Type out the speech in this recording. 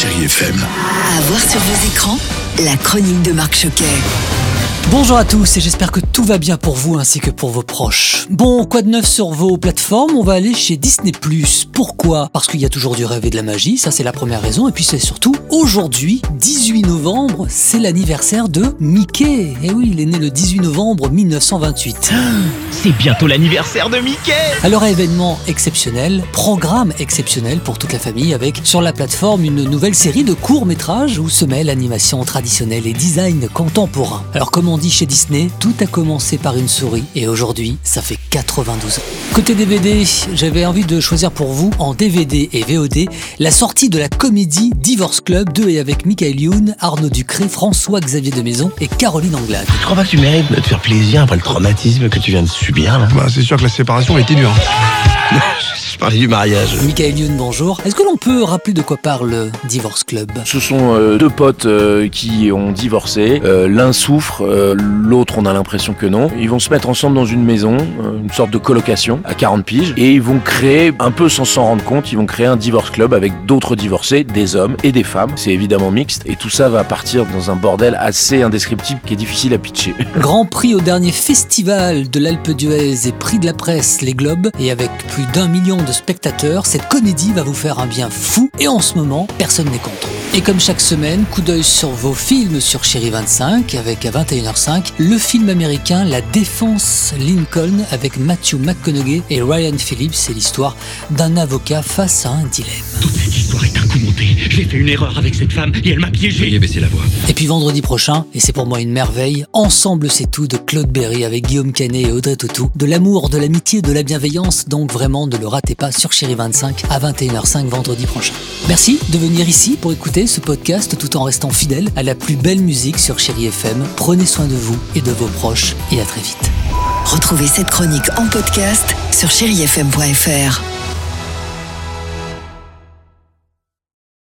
Chérie FM. À voir sur vos écrans, la chronique de Marc Choquet. Bonjour à tous et j'espère que tout va bien pour vous ainsi que pour vos proches. Bon, quoi de neuf sur vos plateformes? On va aller chez Disney+. Pourquoi? Parce qu'il y a toujours du rêve et de la magie, ça c'est la première raison. Et puis c'est surtout, aujourd'hui, 18 novembre, c'est l'anniversaire de Mickey. Et oui, il est né le 18 novembre 1928. C'est bientôt l'anniversaire de Mickey Alors événement exceptionnel, programme exceptionnel pour toute la famille avec sur la plateforme une nouvelle série de courts-métrages où se mêlent animation traditionnelle et design contemporain. Alors comme on dit chez Disney, tout a commencé par une souris et aujourd'hui ça fait 92 ans. Côté DVD, j'avais envie de choisir pour vous en DVD et VOD la sortie de la comédie Divorce Club 2 et avec Michael Youn, Arnaud Ducré, François-Xavier de Maison et Caroline Anglade. Tu crois pas que tu mérites de te faire plaisir après le traumatisme que tu viens de subir là? Bah, c'est sûr que la séparation a été dure. Parlais du mariage. Michael Youn, bonjour. Est-ce que l'on peut rappeler de quoi parle Divorce Club? Ce sont euh, deux potes euh, qui ont divorcé. Euh, L'un souffre, euh, l'autre on a l'impression que non. Ils vont se mettre ensemble dans une maison, euh, une sorte de colocation à 40 piges, et ils vont créer, un peu sans s'en rendre compte, ils vont créer un divorce club avec d'autres divorcés, des hommes et des femmes. C'est évidemment mixte, et tout ça va partir dans un bordel assez indescriptible qui est difficile à pitcher. Grand prix au dernier festival de l'Alpe d'Huez et prix de la presse Les Globes. Et avec plus d'un million de spectateurs, cette comédie va vous faire un bien fou. Et en ce moment, personne n'est content. Et comme chaque semaine, coup d'œil sur vos films sur Chéri 25 avec à 21h05 le film américain La Défense Lincoln avec Matthew McConaughey et Ryan Phillips. C'est l'histoire d'un avocat face à un dilemme. J'ai fait une erreur avec cette femme et elle m'a piégé. Veuillez baisser la voix. Et puis vendredi prochain, et c'est pour moi une merveille, Ensemble c'est tout de Claude Berry avec Guillaume Canet et Audrey Tautou. De l'amour, de l'amitié, de la bienveillance, donc vraiment ne le ratez pas sur Chéri 25 à 21h05 vendredi prochain. Merci de venir ici pour écouter ce podcast tout en restant fidèle à la plus belle musique sur Chéri FM. Prenez soin de vous et de vos proches et à très vite. Retrouvez cette chronique en podcast sur chérifm.fr.